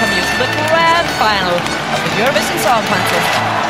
Welcome you to the grand final of the Eurovision Song Contest.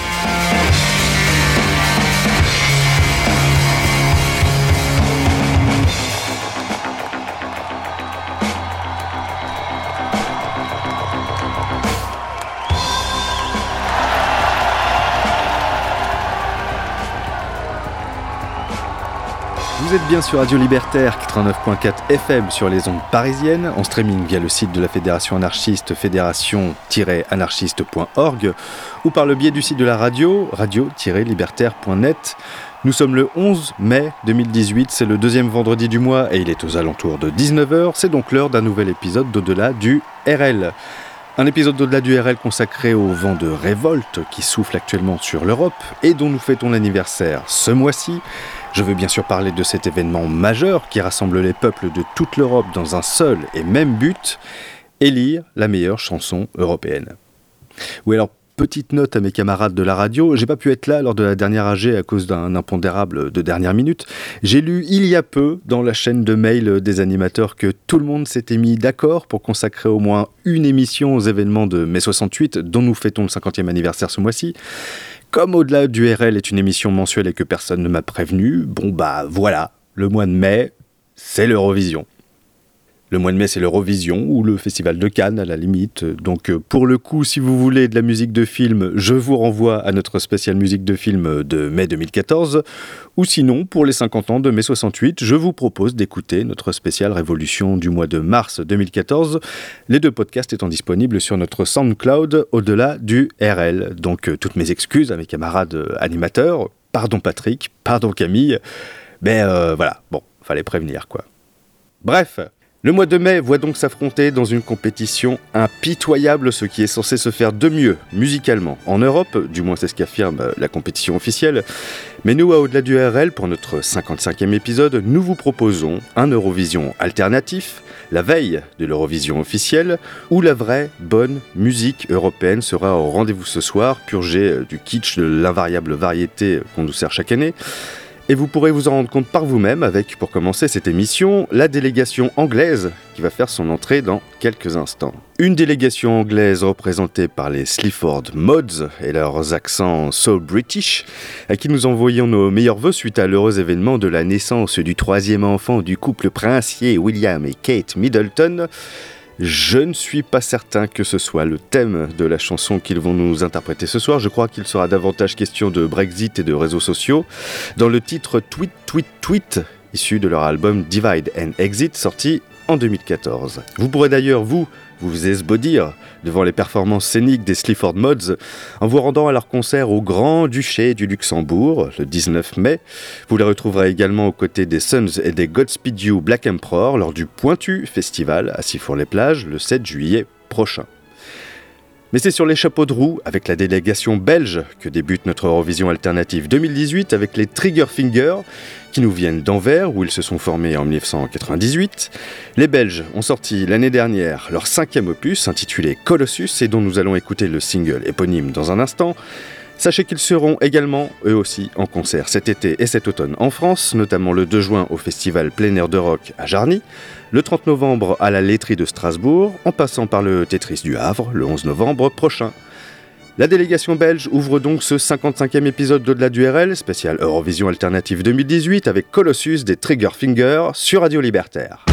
Vous êtes bien sur Radio Libertaire 89.4 FM sur les ondes parisiennes, en streaming via le site de la Fédération anarchiste fédération-anarchiste.org ou par le biais du site de la radio radio-libertaire.net. Nous sommes le 11 mai 2018, c'est le deuxième vendredi du mois et il est aux alentours de 19h, c'est donc l'heure d'un nouvel épisode d'Au-delà du RL. Un épisode d'au-delà du RL consacré au vent de révolte qui souffle actuellement sur l'Europe et dont nous fêtons l'anniversaire ce mois-ci. Je veux bien sûr parler de cet événement majeur qui rassemble les peuples de toute l'Europe dans un seul et même but, élire la meilleure chanson européenne. Oui alors petite note à mes camarades de la radio, j'ai pas pu être là lors de la dernière AG à cause d'un impondérable de dernière minute. J'ai lu il y a peu dans la chaîne de mail des animateurs que tout le monde s'était mis d'accord pour consacrer au moins une émission aux événements de mai 68 dont nous fêtons le 50e anniversaire ce mois-ci. Comme au-delà du RL est une émission mensuelle et que personne ne m'a prévenu, bon bah voilà, le mois de mai, c'est l'Eurovision. Le mois de mai, c'est l'Eurovision ou le Festival de Cannes à la limite. Donc euh, pour le coup, si vous voulez de la musique de film, je vous renvoie à notre spéciale musique de film de mai 2014. Ou sinon, pour les 50 ans de mai 68, je vous propose d'écouter notre spéciale Révolution du mois de mars 2014. Les deux podcasts étant disponibles sur notre SoundCloud au-delà du RL. Donc euh, toutes mes excuses à mes camarades euh, animateurs. Pardon Patrick, pardon Camille. Mais voilà, bon, fallait prévenir quoi. Bref, le mois de mai voit donc s'affronter dans une compétition impitoyable ce qui est censé se faire de mieux musicalement en Europe, du moins c'est ce qu'affirme euh, la compétition officielle. Mais nous, à Au-delà du RL, pour notre 55e épisode, nous vous proposons un Eurovision alternatif, la veille de l'Eurovision officielle, où la vraie bonne musique européenne sera au rendez-vous ce soir, purgée euh, du kitsch de l'invariable variété qu'on nous sert chaque année. Et vous pourrez vous en rendre compte par vous-même avec, pour commencer cette émission, la délégation anglaise qui va faire son entrée dans quelques instants. Une délégation anglaise représentée par les Sleaford Mods et leurs accents so british, à qui nous envoyons nos meilleurs voeux suite à l'heureux événement de la naissance du troisième enfant du couple princier William et Kate Middleton. Je ne suis pas certain que ce soit le thème de la chanson qu'ils vont nous interpréter ce soir. Je crois qu'il sera davantage question de Brexit et de réseaux sociaux. Dans le titre Tweet, Tweet, Tweet, issu de leur album Divide and Exit, sorti en 2014. Vous pourrez d'ailleurs, vous, vous esbaudir devant les performances scéniques des Sleaford Mods en vous rendant à leur concert au Grand-Duché du Luxembourg le 19 mai. Vous les retrouverez également aux côtés des Sons et des Godspeed You Black Emperor lors du Pointu Festival à Sifour-les-Plages le 7 juillet prochain. Mais c'est sur les chapeaux de roue, avec la délégation belge, que débute notre Eurovision alternative 2018 avec les Trigger Finger, qui nous viennent d'Anvers, où ils se sont formés en 1998. Les Belges ont sorti l'année dernière leur cinquième opus, intitulé Colossus, et dont nous allons écouter le single éponyme dans un instant. Sachez qu'ils seront également, eux aussi, en concert cet été et cet automne en France, notamment le 2 juin au festival Plein Air de Rock à Jarny, le 30 novembre à la laiterie de Strasbourg, en passant par le Tetris du Havre le 11 novembre prochain. La délégation belge ouvre donc ce 55e épisode d'Au-delà du RL, spécial Eurovision Alternative 2018 avec Colossus des Trigger Finger sur Radio Libertaire.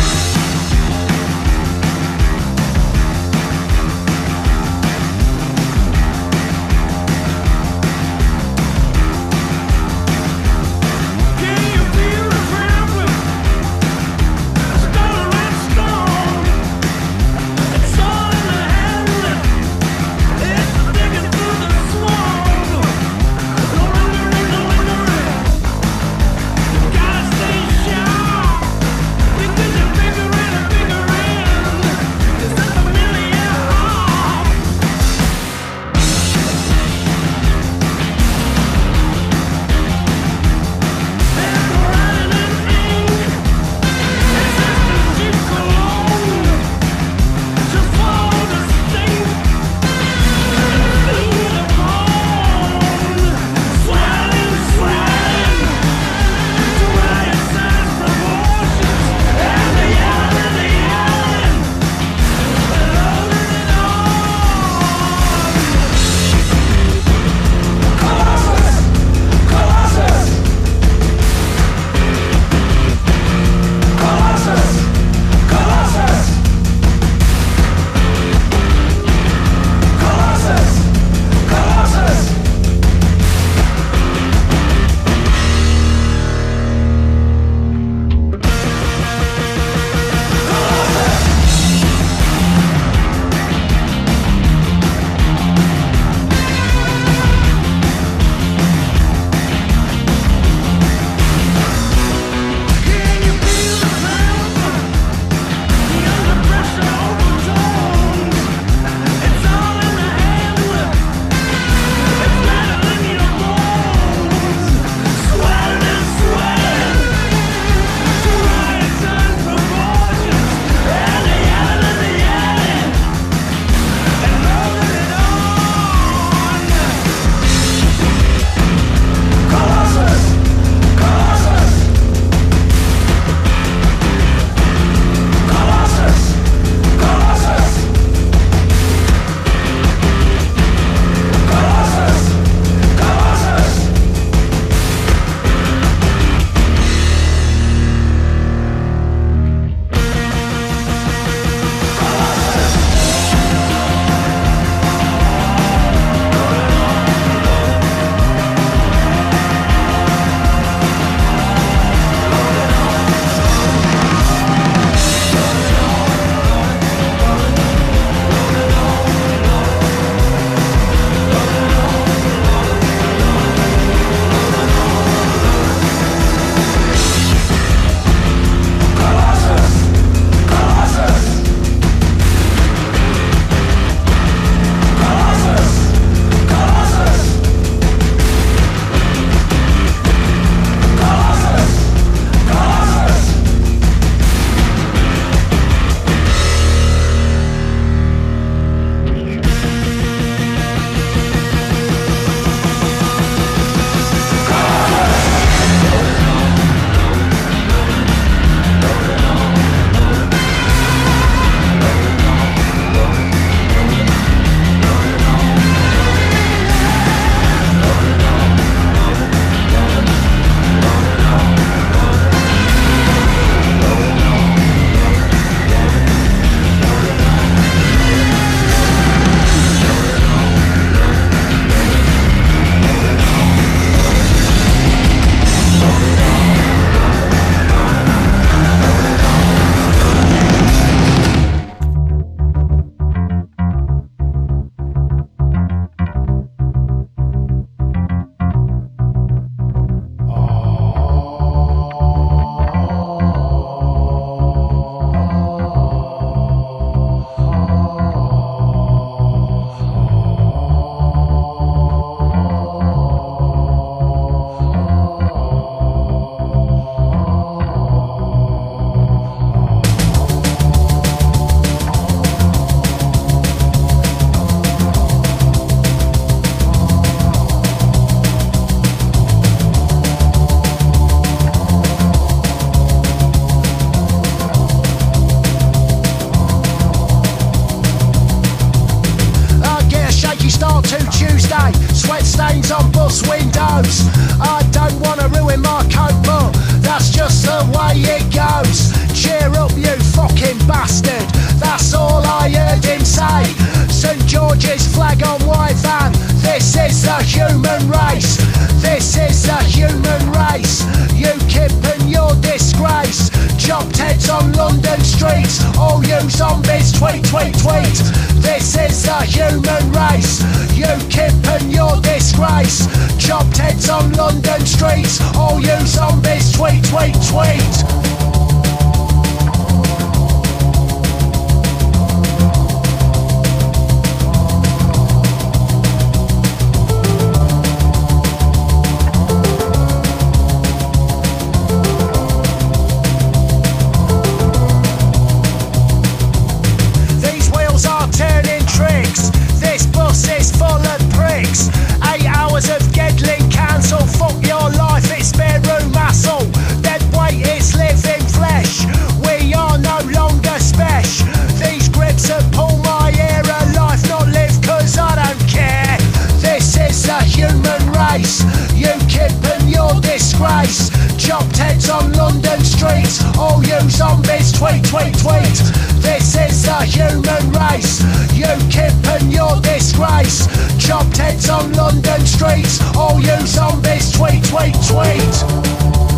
disgrace. Chopped heads on London streets. All you zombies, tweet, tweet, tweet.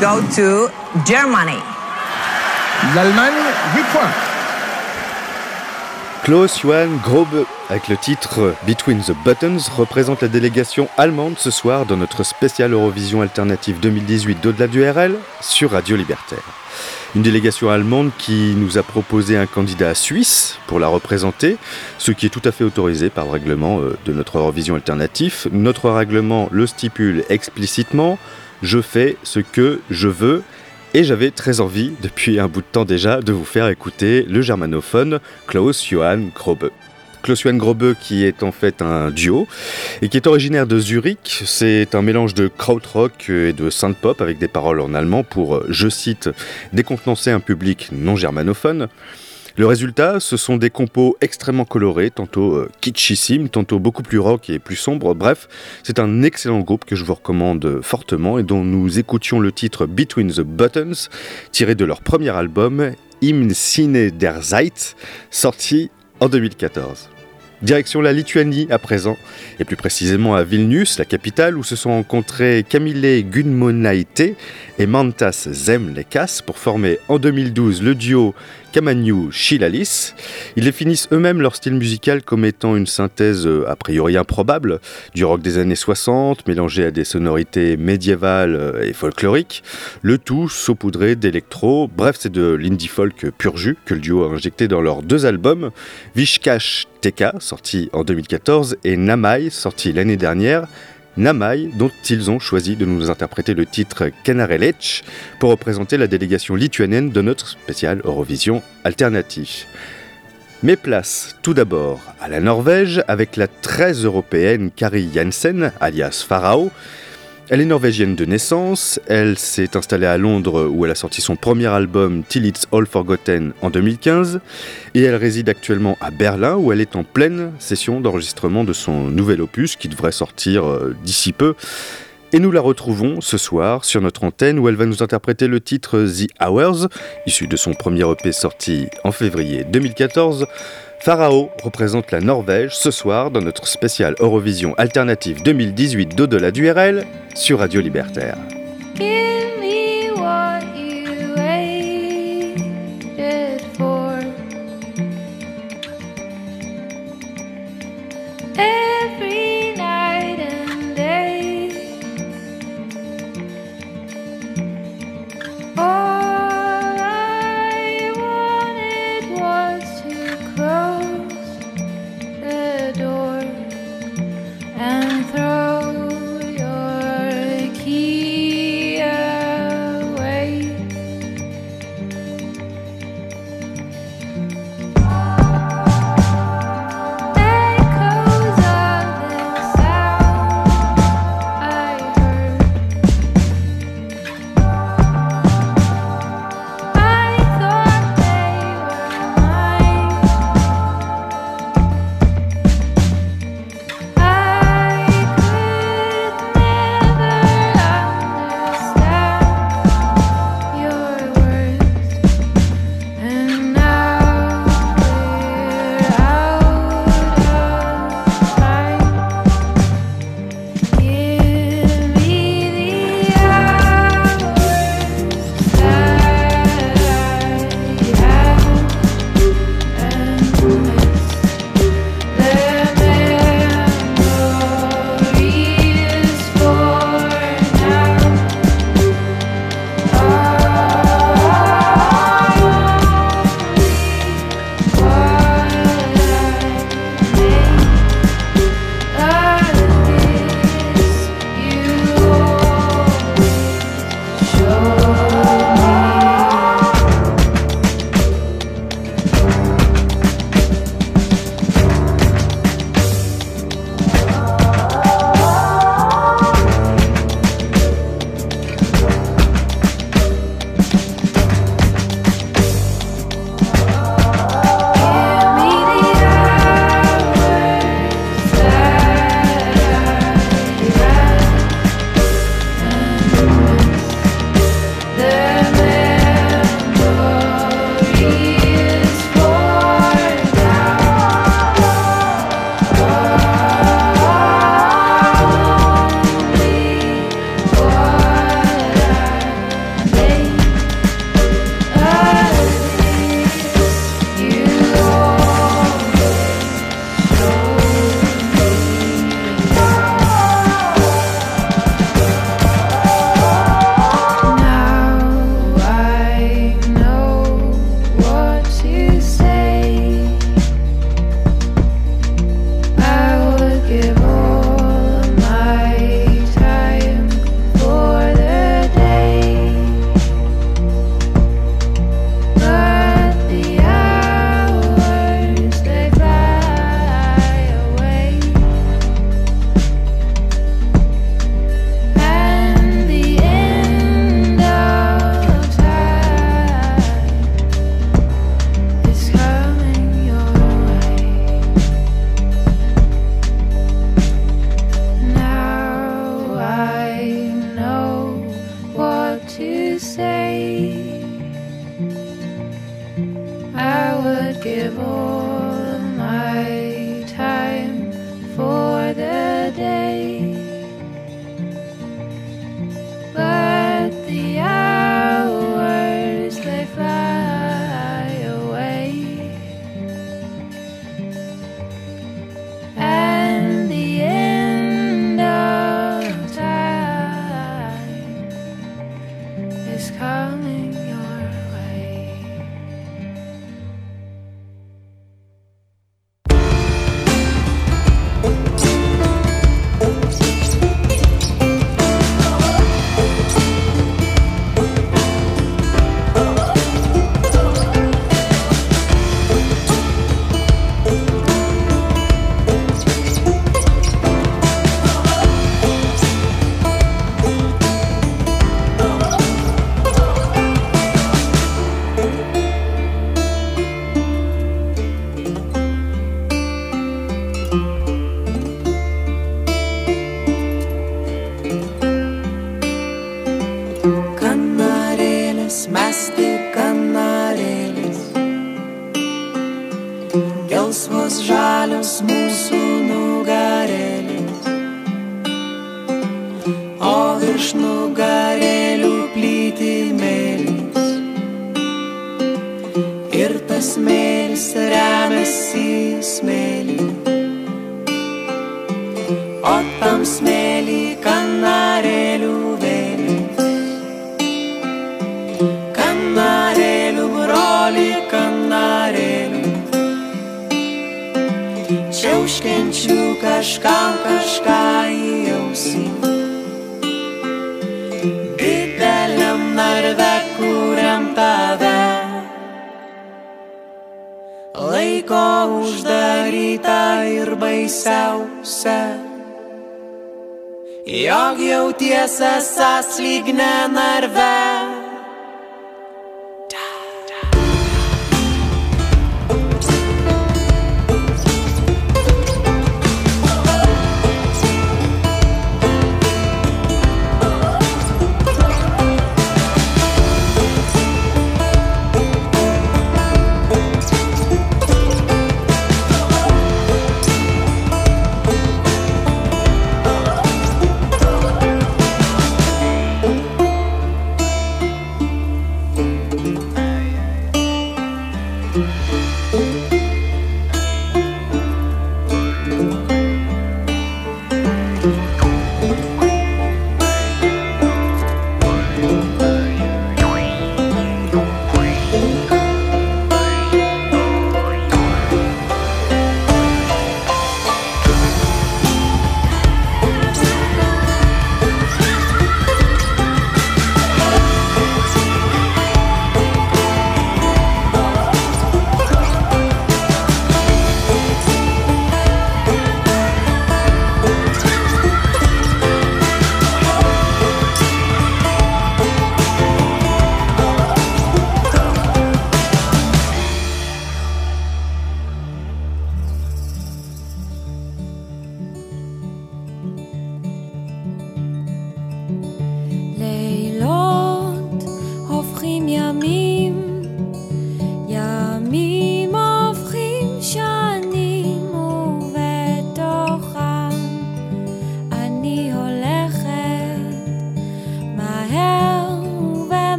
Go to Germany. L'Allemagne, 8 points. Klaus Johann Grobe, avec le titre Between the Buttons, représente la délégation allemande ce soir dans notre spécial Eurovision Alternative 2018 d'au-delà du RL sur Radio Libertaire. Une délégation allemande qui nous a proposé un candidat suisse pour la représenter, ce qui est tout à fait autorisé par le règlement euh, de notre Eurovision Alternative. Notre règlement le stipule explicitement, je fais ce que je veux et j'avais très envie, depuis un bout de temps déjà, de vous faire écouter le germanophone Klaus Johann Grobe. Klaus Johann Grobe qui est en fait un duo et qui est originaire de Zurich. C'est un mélange de krautrock et de synth-pop avec des paroles en allemand pour, je cite, décontenancer un public non germanophone. Le résultat, ce sont des compos extrêmement colorés, tantôt euh, kitschissimes, tantôt beaucoup plus rock et plus sombres. Bref, c'est un excellent groupe que je vous recommande fortement et dont nous écoutions le titre Between the Buttons, tiré de leur premier album Im Cine der Zeit, sorti en 2014. Direction la Lituanie à présent, et plus précisément à Vilnius, la capitale, où se sont rencontrés Camille Gunmonaite et Mantas Zemlekas pour former en 2012 le duo Kamaniu Chilalis. Ils définissent eux-mêmes leur style musical comme étant une synthèse euh, a priori improbable du rock des années 60 mélangé à des sonorités médiévales euh, et folkloriques, le tout saupoudré d'électro. Bref, c'est de l'indie folk pur jus que le duo a injecté dans leurs deux albums, Vishkash Teka, sorti en 2014, et Namai, sorti l'année dernière. Namai, dont ils ont choisi de nous interpréter le titre Kanarelech pour représenter la délégation lituanienne de notre spécial Eurovision alternatif. Mes places tout d'abord à la Norvège avec la très européenne Kari Jansen, alias Pharao, elle est norvégienne de naissance, elle s'est installée à Londres où elle a sorti son premier album Till It's All Forgotten en 2015 et elle réside actuellement à Berlin où elle est en pleine session d'enregistrement de son nouvel opus qui devrait sortir euh, d'ici peu. Et nous la retrouvons ce soir sur notre antenne où elle va nous interpréter le titre The Hours, issu de son premier EP sorti en février 2014. Pharao représente la Norvège ce soir dans notre spécial Eurovision Alternative 2018 d'au-delà du RL sur Radio Libertaire.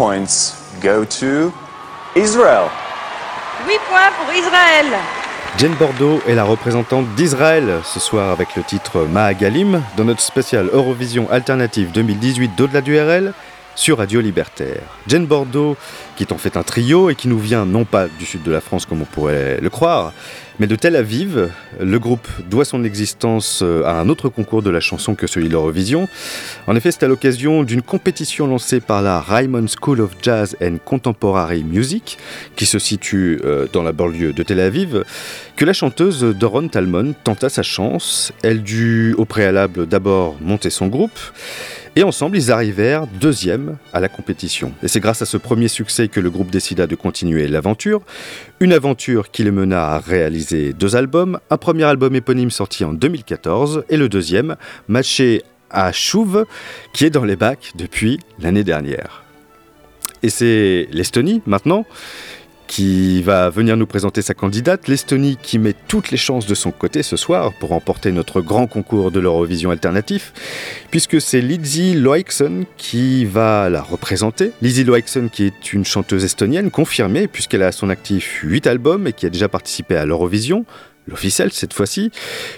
Points go to Israel. 8 points pour Israël. Jane Bordeaux est la représentante d'Israël ce soir avec le titre Mahagalim dans notre spécial Eurovision Alternative 2018 d'au-delà du RL sur Radio Libertaire. Jane Bordeaux, qui est en fait un trio et qui nous vient non pas du sud de la France comme on pourrait le croire, mais de Tel Aviv. Le groupe doit son existence euh, à un autre concours de la chanson que celui de l'Eurovision. En effet, c'est à l'occasion d'une compétition lancée par la Raymond School of Jazz and Contemporary Music, qui se situe euh, dans la banlieue de Tel Aviv, que la chanteuse Doron Talmon tenta sa chance. Elle dut au préalable d'abord monter son groupe. Et ensemble, ils arrivèrent deuxième à la compétition. Et c'est grâce à ce premier succès que le groupe décida de continuer l'aventure. Une aventure qui les mena à réaliser deux albums. Un premier album éponyme sorti en 2014 et le deuxième, Matché à Chouve, qui est dans les bacs depuis l'année dernière. Et c'est l'Estonie maintenant qui va venir nous présenter sa candidate, l'Estonie qui met toutes les chances de son côté ce soir pour remporter notre grand concours de l'Eurovision alternatif, puisque c'est Lizzie Loixon qui va la représenter. Lizzie Loixon qui est une chanteuse estonienne confirmée puisqu'elle a à son actif 8 albums et qui a déjà participé à l'Eurovision, l'officiel cette fois-ci,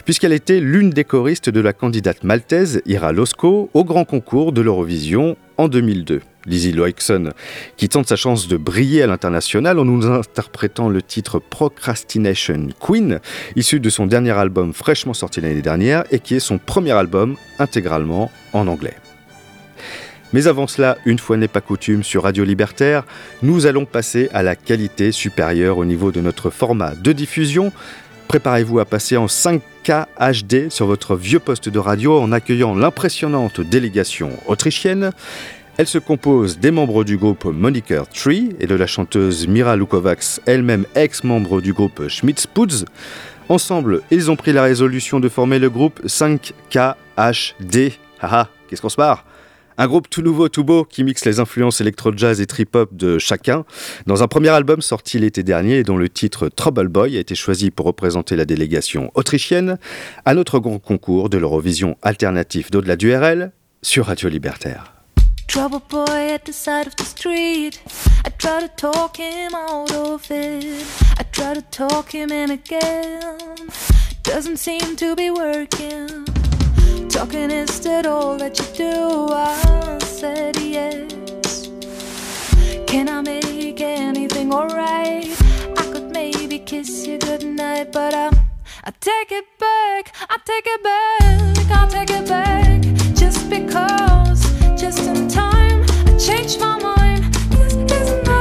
puisqu'elle était l'une des choristes de la candidate maltaise Ira Losco au grand concours de l'Eurovision en 2002. Lizzie Loixon, qui tente sa chance de briller à l'international en nous interprétant le titre Procrastination Queen, issu de son dernier album fraîchement sorti l'année dernière et qui est son premier album intégralement en anglais. Mais avant cela, une fois n'est pas coutume sur Radio Libertaire, nous allons passer à la qualité supérieure au niveau de notre format de diffusion. Préparez-vous à passer en 5K HD sur votre vieux poste de radio en accueillant l'impressionnante délégation autrichienne. Elle se compose des membres du groupe Moniker Tree et de la chanteuse Mira Lukovacs, elle-même ex-membre du groupe Schmitz Poods. Ensemble, ils ont pris la résolution de former le groupe 5KHD. Haha, qu'est-ce qu'on se barre? Un groupe tout nouveau, tout beau, qui mixe les influences électro-jazz et trip-hop de chacun, dans un premier album sorti l'été dernier dont le titre Trouble Boy a été choisi pour représenter la délégation autrichienne à notre grand concours de l'Eurovision alternatif d'au-delà du RL sur Radio Libertaire. Trouble boy at the side of the street. I try to talk him out of it. I try to talk him in again. Doesn't seem to be working. Talking is that all that you do? I said yes. Can I make anything alright? I could maybe kiss you goodnight, but I, I take it back. I take it back. I take it back just because, changed my mind.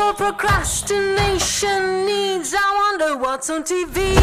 All procrastination needs. I wonder what's on TV.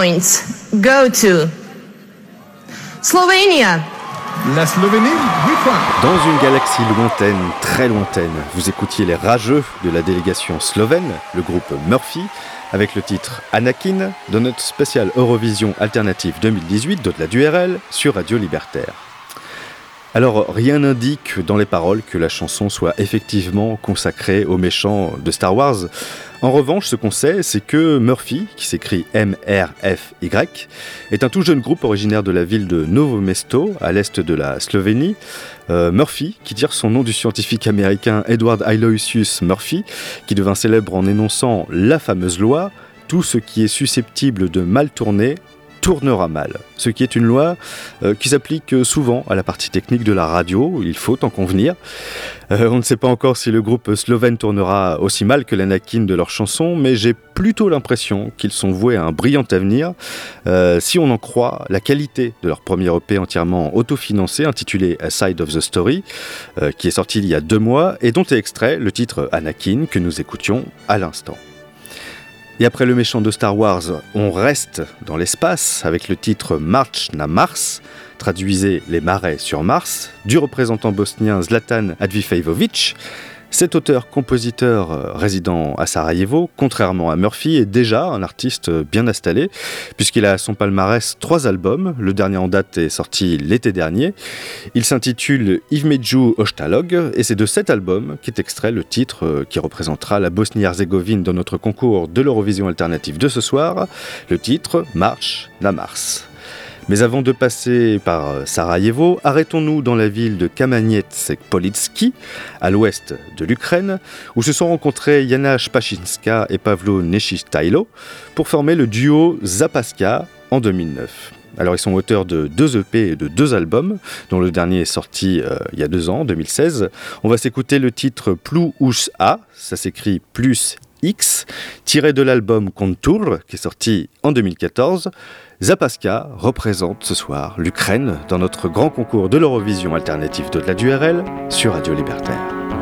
Points go to Slovenia. La Slovénie, 8 points. Dans une galaxie lointaine, très lointaine, vous écoutiez les rageux de la délégation slovène, le groupe Murphy, avec le titre Anakin de notre spécial Eurovision Alternative 2018 d'au-delà du RL sur Radio Libertaire. Alors, rien n'indique dans les paroles que la chanson soit effectivement consacrée aux méchants de Star Wars. En revanche, ce qu'on sait, c'est que Murphy, qui s'écrit M-R-F-Y, est un tout jeune groupe originaire de la ville de Novo Mesto, à l'est de la Slovénie. Euh, Murphy, qui tire son nom du scientifique américain Edward Aloysius Murphy, qui devint célèbre en énonçant la fameuse loi tout ce qui est susceptible de mal tourner tournera mal, ce qui est une loi euh, qui s'applique souvent à la partie technique de la radio, il faut en convenir. Euh, on ne sait pas encore si le groupe slovène tournera aussi mal que l'Anakin de leurs chansons, mais j'ai plutôt l'impression qu'ils sont voués à un brillant avenir, euh, si on en croit la qualité de leur premier EP entièrement autofinancé, intitulé A Side of the Story, qui est sorti il y a deux mois, et dont est extrait le titre Anakin que nous écoutions à l'instant. Et après le méchant de Star Wars, on reste dans l'espace avec le titre March na Mars, traduisez les marais sur Mars, du représentant bosnien Zlatan Advifejevic. Cet auteur-compositeur euh, résident à Sarajevo, contrairement à Murphy, est déjà un artiste bien installé, puisqu'il a à son palmarès trois albums. Le dernier en date est sorti l'été dernier. Il s'intitule Ivmeju Ostalog, et c'est de cet album qu'est extrait le titre euh, qui représentera la Bosnie-Herzégovine dans notre concours de l'Eurovision alternative de ce soir, le titre Marche na Mars. Mais avant de passer par euh, Sarajevo, arrêtons-nous dans la ville de Kamaniec-Politski, à l'ouest de l'Ukraine, où se sont rencontrés Jana Spachinska et Pavlo Neshitailo pour former le duo Zapaska en 2009. Alors ils sont auteurs de deux EP et de deux albums, dont le dernier est sorti euh, il y a deux ans, en 2016. On va s'écouter le titre Plus Us A, ça s'écrit plus X, tiré de l'album Contour, qui est sorti en 2014. Zapaska représente ce soir l'Ukraine dans notre grand concours de l'Eurovision alternative d'au-delà du RL sur Radio Libertaire.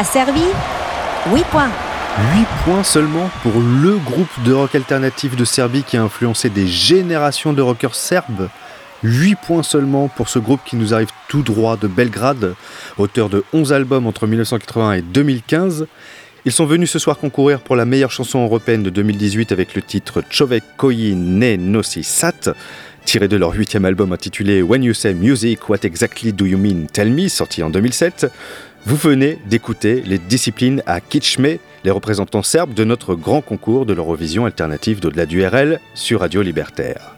La Serbie 8 points. 8 points seulement pour le groupe de rock alternatif de Serbie qui a influencé des générations de rockers serbes. 8 points seulement pour ce groupe qui nous arrive tout droit de Belgrade, auteur de 11 albums entre 1980 et 2015. Ils sont venus ce soir concourir pour la meilleure chanson européenne de 2018 avec le titre Čovek koji ne nosi sat, tiré de leur huitième album intitulé When You Say Music, What Exactly Do You Mean Tell Me, sorti en 2007. Vous venez d'écouter les disciplines à Kitschme, les représentants serbes de notre grand concours de l'Eurovision alternative d'au-delà du RL sur Radio Libertaire.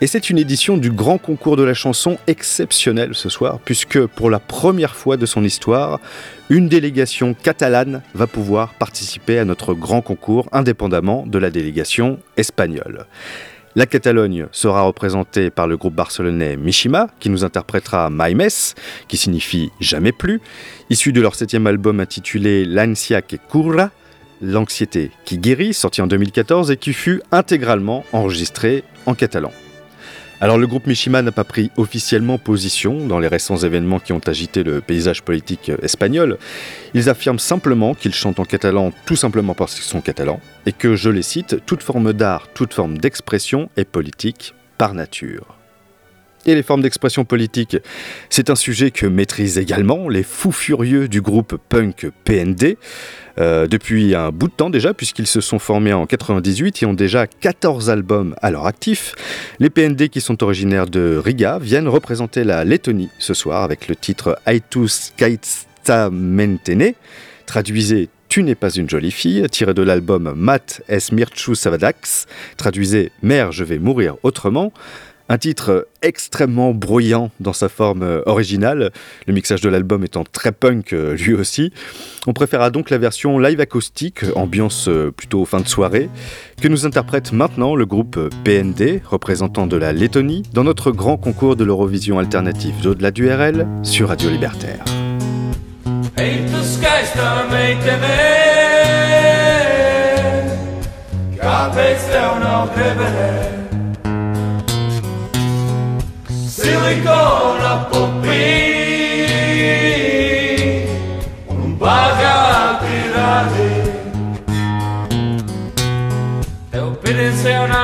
Et c'est une édition du grand concours de la chanson exceptionnelle ce soir, puisque pour la première fois de son histoire, une délégation catalane va pouvoir participer à notre grand concours indépendamment de la délégation espagnole. La Catalogne sera représentée par le groupe barcelonais Mishima, qui nous interprétera Maimes, qui signifie jamais plus, issu de leur septième album intitulé L'ansia que cura, l'anxiété qui guérit, sorti en 2014 et qui fut intégralement enregistré en catalan. Alors le groupe Mishima n'a pas pris officiellement position dans les récents événements qui ont agité le paysage politique espagnol. Ils affirment simplement qu'ils chantent en catalan tout simplement parce qu'ils sont catalans et que, je les cite, toute forme d'art, toute forme d'expression est politique par nature. Et les formes d'expression politique, c'est un sujet que maîtrisent également les fous furieux du groupe punk PND, euh, depuis un bout de temps déjà, puisqu'ils se sont formés en 98 et ont déjà 14 albums à leur actif. Les PND qui sont originaires de Riga viennent représenter la Lettonie ce soir avec le titre Aitus Kaitstamentene, traduisez tu n'es pas une jolie fille, tiré de l'album Mat es Mirchu Savadax, traduisez Mère, je vais mourir autrement. Un titre extrêmement bruyant dans sa forme euh, originale, le mixage de l'album étant très punk euh, lui aussi. On préféra donc la version live acoustique, ambiance euh, plutôt fin de soirée, que nous interprète maintenant le groupe PND, représentant de la Lettonie, dans notre grand concours de l'Eurovision alternative d'au-delà du RL sur Radio Libertaire. silicona popì, un baga a tirare, é te opinione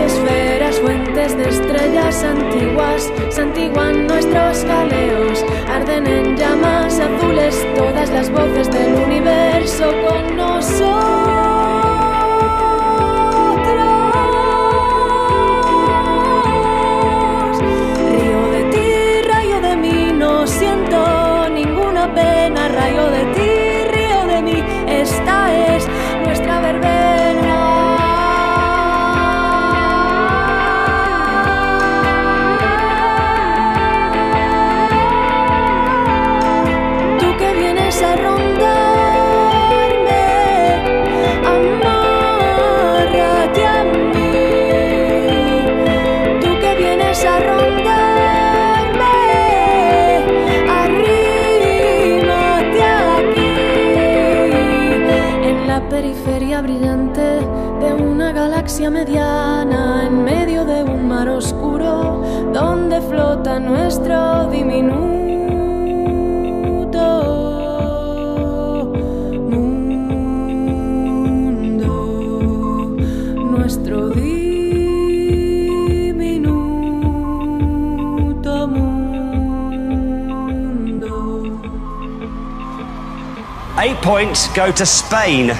esferas, fuentes de estrellas antiguas, santiguan nuestros galeos, arden en llamas azules todas las voces del universo galaxia mediana, en medio de un mar oscuro, donde flota nuestro diminuto mundo, nuestro diminuto mundo. Eight points go to Spain.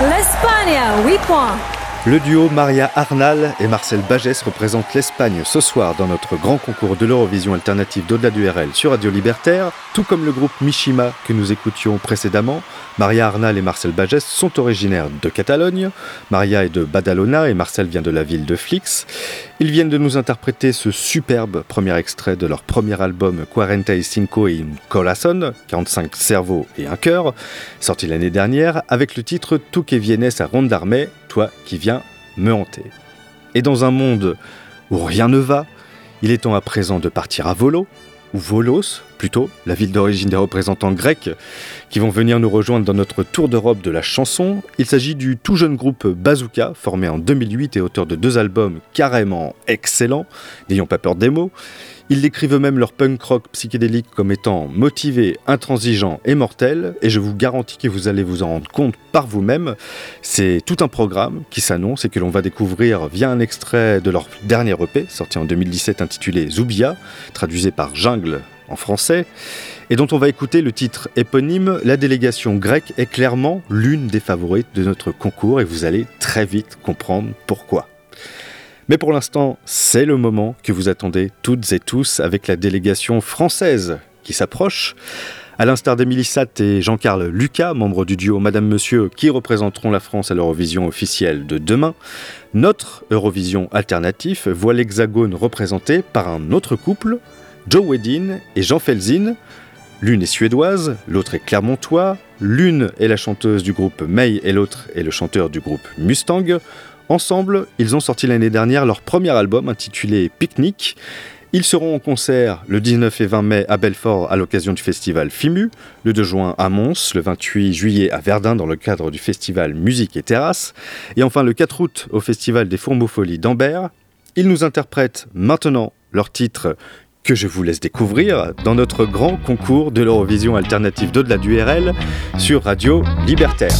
L'Espagne, 8 points. Le duo Maria Arnal et Marcel Bagès représentent l'Espagne ce soir dans notre grand concours de l'Eurovision alternative d'au-delà du RL sur Radio Libertaire, tout comme le groupe Mishima que nous écoutions précédemment. Maria Arnal et Marcel Bagès sont originaires de Catalogne. Maria est de Badalona et Marcel vient de la ville de Flix. Ils viennent de nous interpréter ce superbe premier extrait de leur premier album Quarenta y Cinco y un Corazon, 45 cerveaux et un cœur, sorti l'année dernière avec le titre Tu que vienes a rondarme, toi qui viens me hanter. Et dans un monde où rien ne va, il est temps à présent de partir à Volo, ou Volos plutôt, la ville d'origine des représentants grecs qui vont venir nous rejoindre dans notre tour d'Europe de la chanson. Il s'agit du tout jeune groupe Bazooka, formé en 2008 et auteur de deux albums carrément excellents, n'ayons pas peur des mots. Ils décrivent eux-mêmes leur punk rock psychédélique comme étant motivé, intransigeant et mortel, et je vous garantis que vous allez vous en rendre compte par vous-même. C'est tout un programme qui s'annonce et que l'on va découvrir via un extrait de leur dernier EP, sorti en 2017 intitulé Zoubia, traduisé par Jungle en français, et dont on va écouter le titre éponyme. La délégation grecque est clairement l'une des favorites de notre concours, et vous allez très vite comprendre pourquoi. Mais pour l'instant, c'est le moment que vous attendez toutes et tous avec la délégation française qui s'approche. À l'instar d'Emilie Satt et Jean-Carl Lucas, membres du duo Madame Monsieur, qui représenteront la France à l'Eurovision officielle de demain, notre Eurovision alternatif voit l'Hexagone représenté par un autre couple, Joe Wedin et Jean Felzin. L'une est suédoise, l'autre est clermontois, l'une est la chanteuse du groupe May et l'autre est le chanteur du groupe Mustang. Ensemble, ils ont sorti l'année dernière leur premier album intitulé Picnic. Ils seront en concert le 19 et 20 mai à Belfort à l'occasion du festival FIMU, le 2 juin à Mons, le 28 juillet à Verdun dans le cadre du festival Musique et Terrasse, et enfin le 4 août au festival des Fourbeaux-Folies d'Ambert. Ils nous interprètent maintenant leur titre que je vous laisse découvrir dans notre grand concours de l'Eurovision alternative d'au-delà du RL sur Radio Libertaire.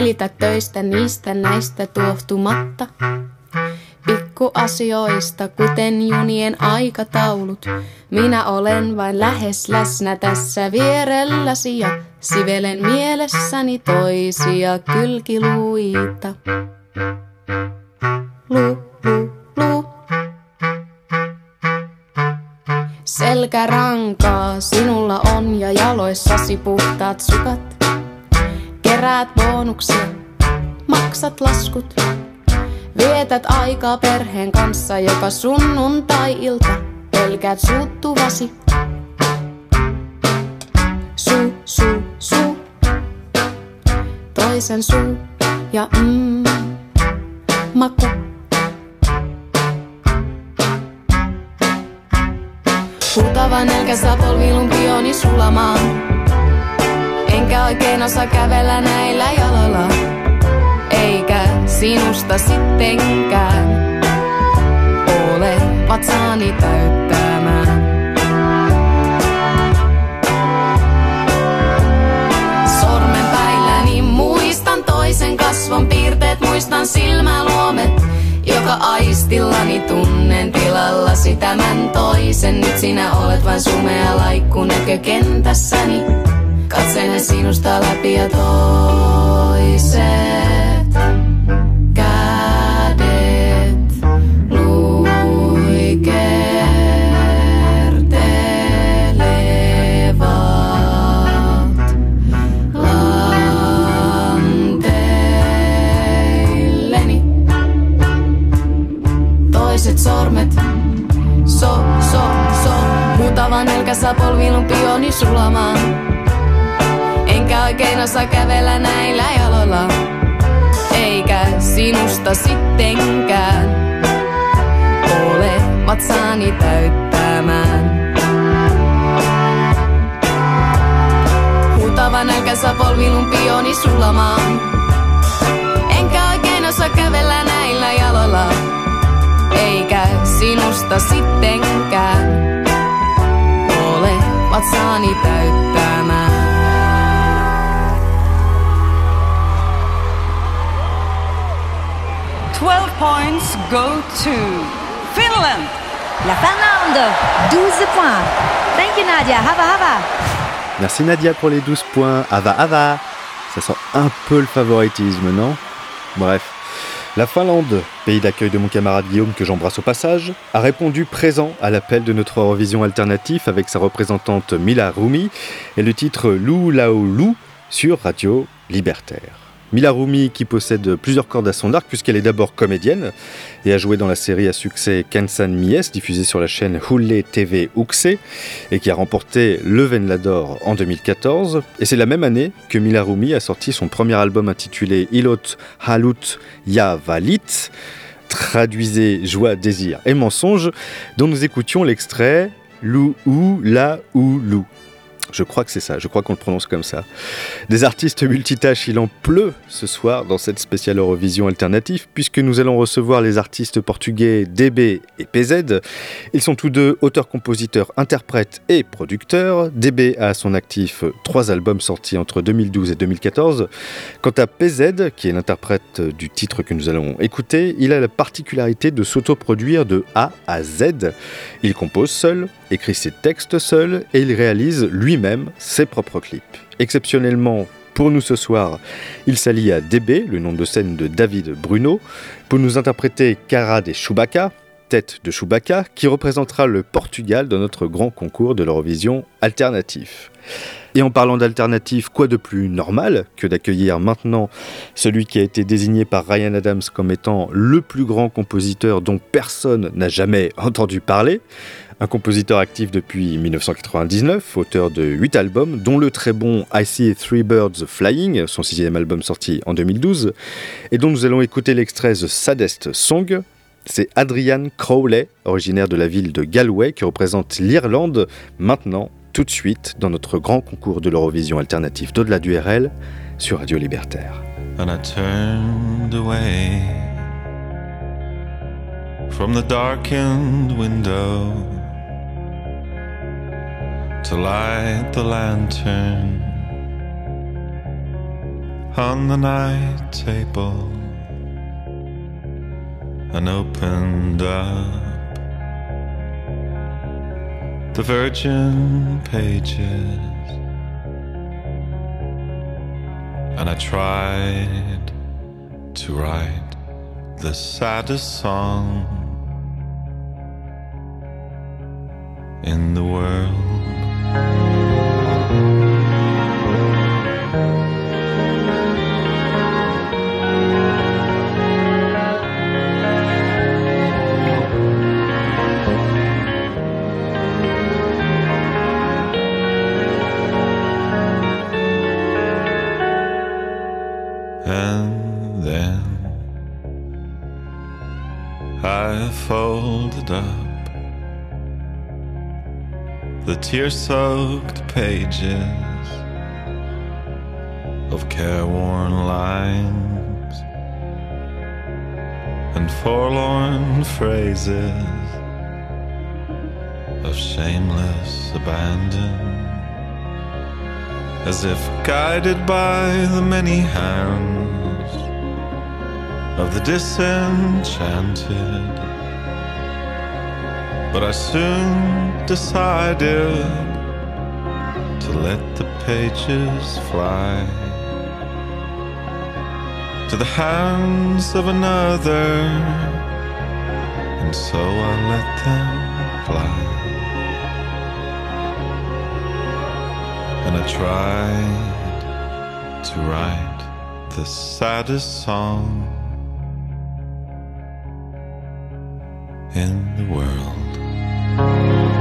Sinä selität töistä niistä näistä tuohtumatta? Pikkuasioista, kuten junien aikataulut. Minä olen vain lähes läsnä tässä vierelläsi ja sivelen mielessäni toisia kylkiluita. Lu, lu, lu. Selkärankaa sinulla on ja jaloissasi puhtaat sukat. Keräät bonuksia, maksat laskut. Vietät aikaa perheen kanssa joka sunnuntai-ilta. Pelkäät suuttuvasi. Su, su, su. Toisen suu ja mm, maku. Huutava nälkä saa polvilun pioni sulamaan. Enkä oikein osaa kävellä näillä jaloilla. Eikä sinusta sittenkään ole vatsaani täyttämään. Sormenpäilläni muistan toisen kasvon piirteet, muistan silmäluomet, joka aistillani tunnen tilallasi tämän toisen. Nyt sinä olet vain sumea laikku näkökentässäni. Katselen sinusta läpi ja toiset kädet luikertelevat lanteilleni. Toiset sormet so, so, so, huutava nälkä saa polvilun pioni sulamaan. Oikein osaa kävellä näillä jaloilla. Eikä sinusta sittenkään ole vatsaani täyttämään. Huutava nälkä saa polvilun pioni sulamaan. Enkä oikein osaa kävellä näillä jaloilla. Eikä sinusta sittenkään ole vatsaani täyttämään. Twelve points go to Finland. La Finlande, 12 points. Thank you Nadia, hava hava. Merci Nadia pour les 12 points. Ava Ava Ça sent un peu le favoritisme, non? Bref. La Finlande, pays d'accueil de mon camarade Guillaume que j'embrasse au passage, a répondu présent à l'appel de notre Eurovision alternatif avec sa représentante Mila Rumi et le titre Lou Lao Lou sur Radio Libertaire. Mila Rumi qui possède plusieurs cordes à son arc puisqu'elle est d'abord comédienne et a joué dans la série à succès Kensan Mies diffusée sur la chaîne Hulle TV Uxe et qui a remporté le Venlador en 2014 et c'est la même année que Mila Rumi a sorti son premier album intitulé Ilot Halut Ya Valit traduisez joie, désir et mensonge dont nous écoutions l'extrait Lou ou la ou lou. Je crois que c'est ça, je crois qu'on le prononce comme ça. Des artistes multitâches, il en pleut ce soir dans cette spéciale Eurovision alternative, puisque nous allons recevoir les artistes portugais DB et PZ. Ils sont tous deux auteurs, compositeurs, interprètes et producteurs. DB a à son actif trois albums sortis entre 2012 et 2014. Quant à PZ, qui est l'interprète du titre que nous allons écouter, il a la particularité de s'autoproduire de A à Z. Il compose seul, écrit ses textes seul et il réalise lui-même ses propres clips. Exceptionnellement, pour nous ce soir, il s'allie à DB, le nom de scène de David Bruno, pour nous interpréter Cara des Chewbacca, tête de Chewbacca, qui représentera le Portugal dans notre grand concours de l'Eurovision alternatif. Et en parlant d'alternative, quoi de plus normal que d'accueillir maintenant celui qui a été désigné par Ryan Adams comme étant le plus grand compositeur dont personne n'a jamais entendu parler? Un compositeur actif depuis 1999, auteur de 8 albums, dont le très bon I See Three Birds Flying, son sixième album sorti en 2012, et dont nous allons écouter l'extrait The Saddest Song. C'est Adrian Crowley, originaire de la ville de Galway, qui représente l'Irlande maintenant, tout de suite, dans notre grand concours de l'Eurovision alternative d'au-delà du RL sur Radio Libertaire. From the darkened window to light the lantern on the night table and opened up the virgin pages. And I tried to write the saddest song in the world. I folded up the tear soaked pages of careworn lines and forlorn phrases of shameless abandon. As if guided by the many hands of the disenchanted but I soon decided to let the pages fly to the hands of another, and so I let them fly. And I tried to write the saddest song in the world. Thank you.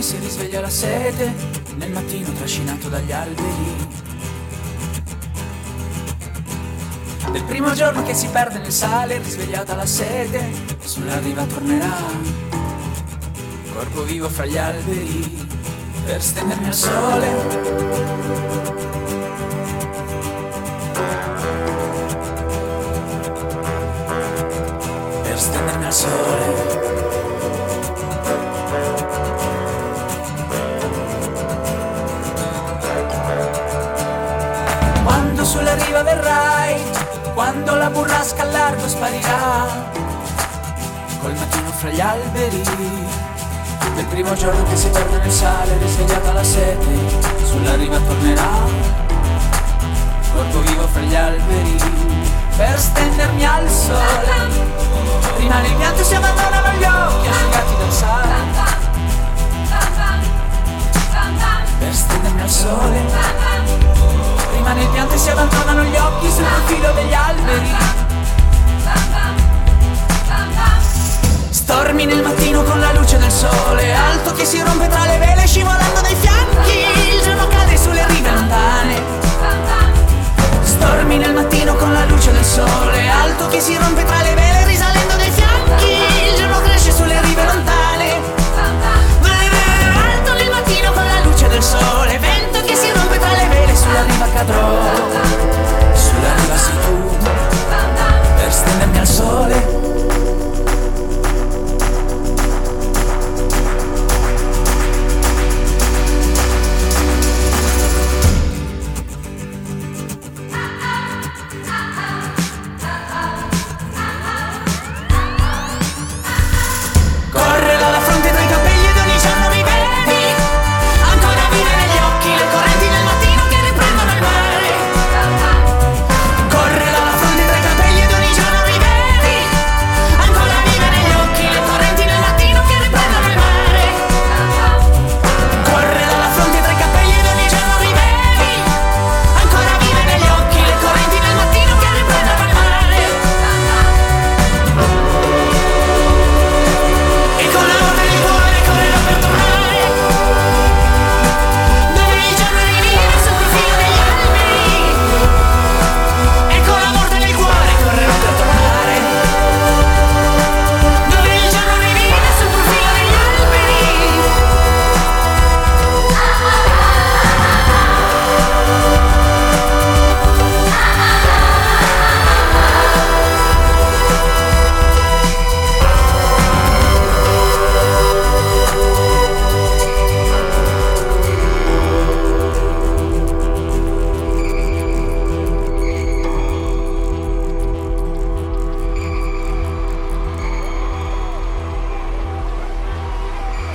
Lontane si risveglia la sete Nel mattino trascinato dagli alberi. Del primo giorno che si perde nel sale Risvegliata la sete Sulla riva tornerà. Corpo vivo fra gli alberi Per stendermi al sole. Per stendermi al sole riva verrai, quando la burrasca al largo sparirà, col mattino fra gli alberi, del primo giorno che si perde nel sale, risvegliata la sete, sulla riva tornerà, corpo vivo fra gli alberi, per stendermi al sole, rimane il pianto si abbandonano gli occhi asciugati dal sale, per stendermi al sole. Rimane il pianto e si abbandonano gli occhi sul profilo degli alberi. Stormi nel mattino con la luce del sole Alto che si rompe tra le vele scivolando dai fianchi. Il giorno cade sulle rive lontane. Stormi nel mattino con la luce del sole Alto che si rompe tra le vele risalendo dai fianchi. Il giorno cresce sulle rive lontane. Alto nel mattino con la luce del sole Sulla riva cadrò. Sulla riva sei tu Per stendermi al sole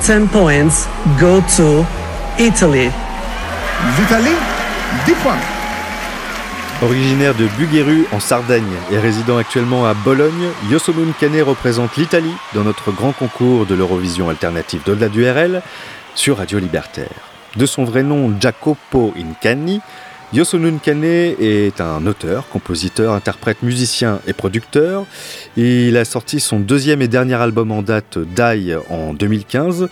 10 points go to Italy. L'Italie, 10 points. Originaire de Bugueru en Sardaigne et résidant actuellement à Bologne, Yosomun Kane représente l'Italie dans notre grand concours de l'Eurovision alternative delà du RL sur Radio Libertaire. De son vrai nom Jacopo Incani, Yosunun Kane est un auteur, compositeur, interprète, musicien et producteur. Il a sorti son deuxième et dernier album en date, Die, en 2015.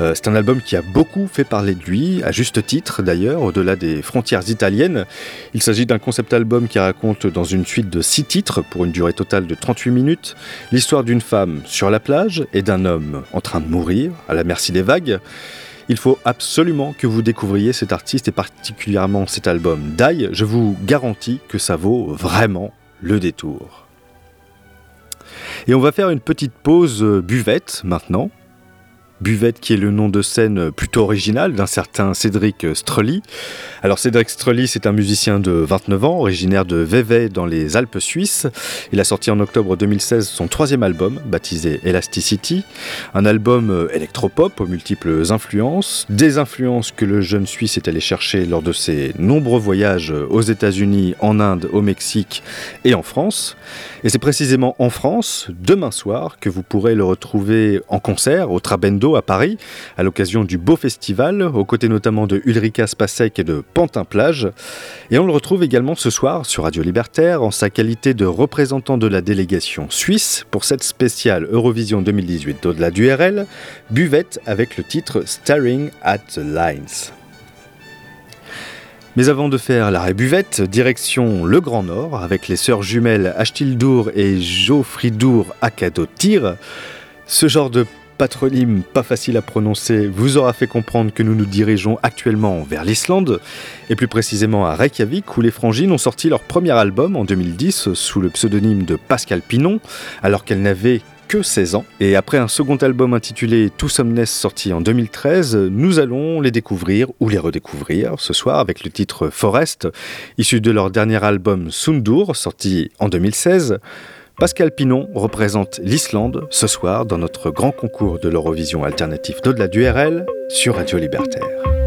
Euh, c'est un album qui a beaucoup fait parler de lui, à juste titre d'ailleurs, au-delà des frontières italiennes. Il s'agit d'un concept album qui raconte dans une suite de six titres, pour une durée totale de 38 minutes, l'histoire d'une femme sur la plage et d'un homme en train de mourir, à la merci des vagues. Il faut absolument que vous découvriez cet artiste et particulièrement cet album Die. Je vous garantis que ça vaut vraiment le détour. Et on va faire une petite pause euh, buvette maintenant. Buvette qui est le nom de scène plutôt original d'un certain Cédric Strelly. Alors Cédric Strelly, c'est un musicien de 29 ans, originaire de Vevey dans les Alpes suisses. Il a sorti en octobre 2016 son troisième album, baptisé Elasticity, un album euh, électropop aux multiples influences, des influences que le jeune Suisse est allé chercher lors de ses nombreux voyages aux États-Unis, en Inde, au Mexique et en France. Et c'est précisément en France, demain soir, que vous pourrez le retrouver en concert au Trabendo à Paris, à l'occasion du Beau Festival, aux côtés notamment de Ulrika Spasek et de Pantin Plage. Et on le retrouve également ce soir sur Radio Libertaire en sa qualité de représentant de la délégation suisse pour cette spéciale Eurovision 2018 d'au-delà du RL, Buvette avec le titre Staring at the Lines. Mais avant de faire l'arrêt buvette, direction le Grand Nord avec les sœurs jumelles Achtildour et Geoffridour Akadotir. Ce genre de patronyme pas facile à prononcer vous aura fait comprendre que nous nous dirigeons actuellement vers l'Islande, et plus précisément à Reykjavik, où les Frangines ont sorti leur premier album en 2010 sous le pseudonyme de Pascal Pinon, alors qu'elles n'avaient que 16 ans. Et après un second album intitulé Tout Somnes sorti en 2013, nous allons les découvrir ou les redécouvrir ce soir avec le titre Forest, issu de leur dernier album Sundur, sorti en 2016. Pascal Pinon représente l'Islande ce soir dans notre grand concours de l'Eurovision alternatif d'au-delà du RL sur Radio Libertaire.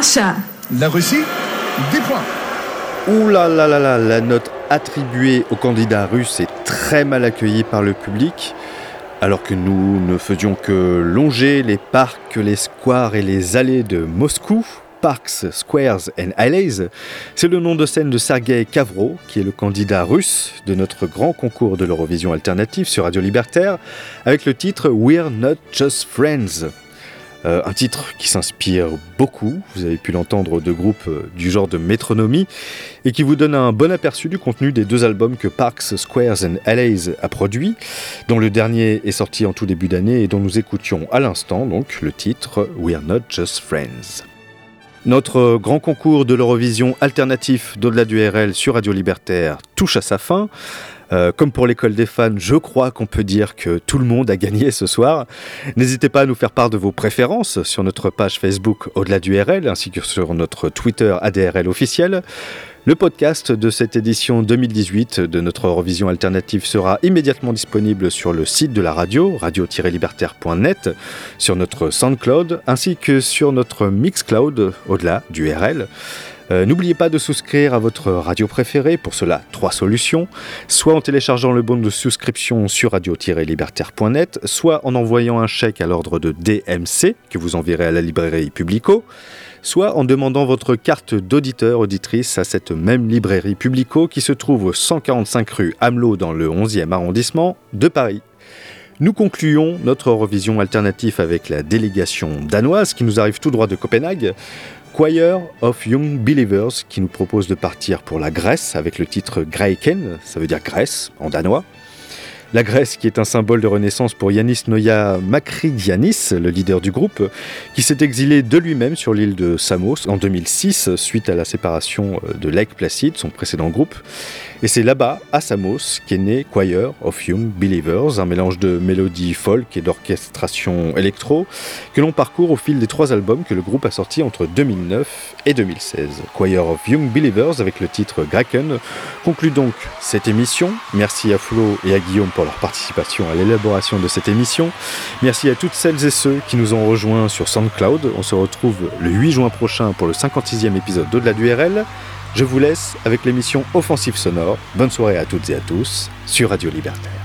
Russia. La Russie, 10 points. Ouh là là là là, la note attribuée au candidat russe est très mal accueillie par le public. Alors que nous ne faisions que longer les parcs, les squares et les allées de Moscou, Parks, Squares and Alleys, c'est le nom de scène de Sergei Kavro, qui est le candidat russe de notre grand concours de l'Eurovision alternative sur Radio Libertaire, avec le titre We're Not Just Friends. Euh, un titre qui s'inspire beaucoup, vous avez pu l'entendre de groupes euh, du genre de métronomie, et qui vous donne un bon aperçu du contenu des deux albums que Parks, Squares and Alleys a produits, dont le dernier est sorti en tout début d'année et dont nous écoutions à l'instant le titre We're Not Just Friends. Notre grand concours de l'Eurovision alternatif d'au-delà du RL sur Radio Libertaire touche à sa fin. Euh, comme pour l'école des fans, je crois qu'on peut dire que tout le monde a gagné ce soir. N'hésitez pas à nous faire part de vos préférences sur notre page Facebook Au-delà du RL ainsi que sur notre Twitter ADRL officiel. Le podcast de cette édition 2018 de notre Eurovision alternative sera immédiatement disponible sur le site de la radio, radio-libertaire.net, sur notre SoundCloud ainsi que sur notre Mixcloud au-delà du RL. Euh, N'oubliez pas de souscrire à votre radio préférée, pour cela trois solutions, soit en téléchargeant le bon de souscription sur radio-libertaire.net, soit en envoyant un chèque à l'ordre de DMC que vous enverrez à la librairie Publico, soit en demandant votre carte d'auditeur auditrice à cette même librairie Publico qui se trouve au 145 rue Hamelot dans le 11e arrondissement de Paris. Nous concluons notre Eurovision alternative avec la délégation danoise qui nous arrive tout droit de Copenhague. Choir of Young Believers qui nous propose de partir pour la Grèce avec le titre Greiken, ça veut dire Grèce en danois. La Grèce qui est un symbole de renaissance pour Yanis Noia Makridianis, le leader du groupe, qui s'est exilé de lui-même sur l'île de Samos en 2006 suite à la séparation de Lake Placid, son précédent groupe. Et c'est là-bas, à Samos, qu'est né Choir of Young Believers, un mélange de mélodie folk et d'orchestration électro, que l'on parcourt au fil des trois albums que le groupe a sortis entre 2009 et 2016. Choir of Young Believers, avec le titre Graken, conclut donc cette émission. Merci à Flo et à Guillaume pour leur participation à l'élaboration de cette émission. Merci à toutes celles et ceux qui nous ont rejoints sur SoundCloud. On se retrouve le 8 juin prochain pour le 56e épisode d'Au-delà du RL. Je vous laisse avec l'émission Offensive Sonore. Bonne soirée à toutes et à tous sur Radio Libertaire.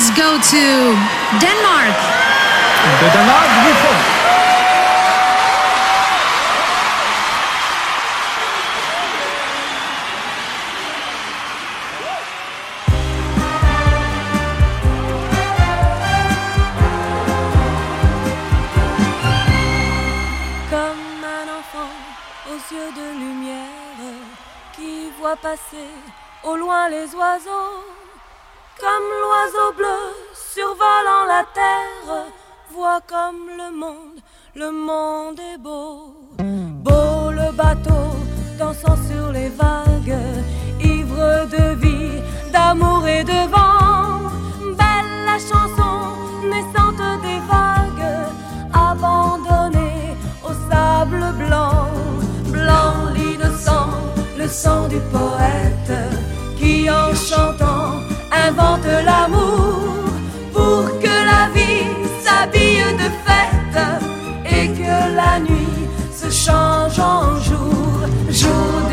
Points go to Denmark. De Danemark, 8 points. Comme un enfant aux yeux de lumière qui voit passer au loin les oiseaux. Comme l'oiseau bleu survolant la terre, voit comme le monde, le monde est beau. Beau le bateau dansant sur les vagues, ivre de vie, d'amour et de vent. Belle la chanson naissante des vagues, abandonnée au sable blanc, blanc l'innocent, le sang du poète qui en chantant invente l'amour pour que la vie s'habille de fête et que la nuit se change en jour, jour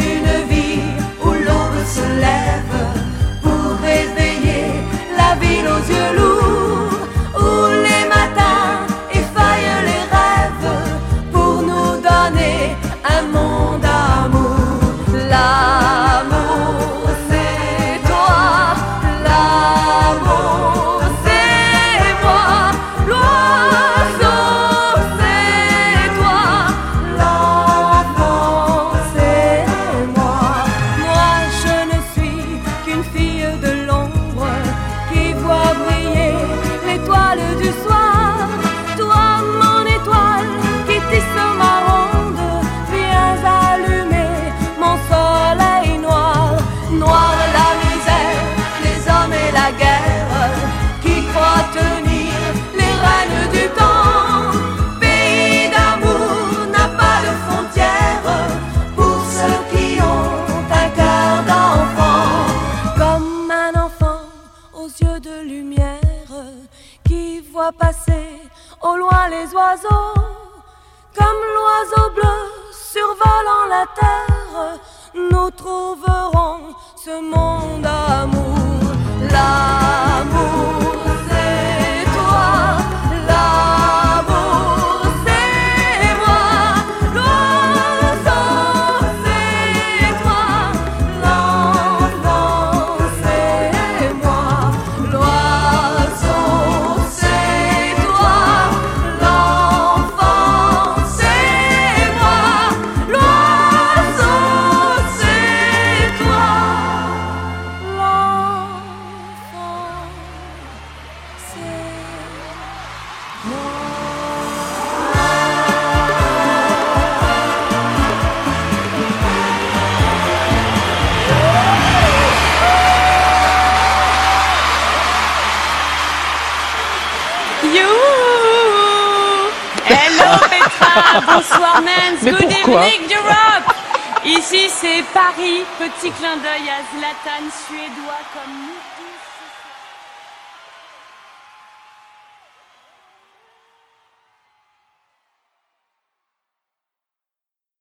Comme l'oiseau bleu survolant la terre, nous trouverons ce monde d'amour. Bonsoir Mens, Mais good pourquoi evening Europe Ici c'est Paris, petit clin d'œil à Zlatan, suédois comme nous.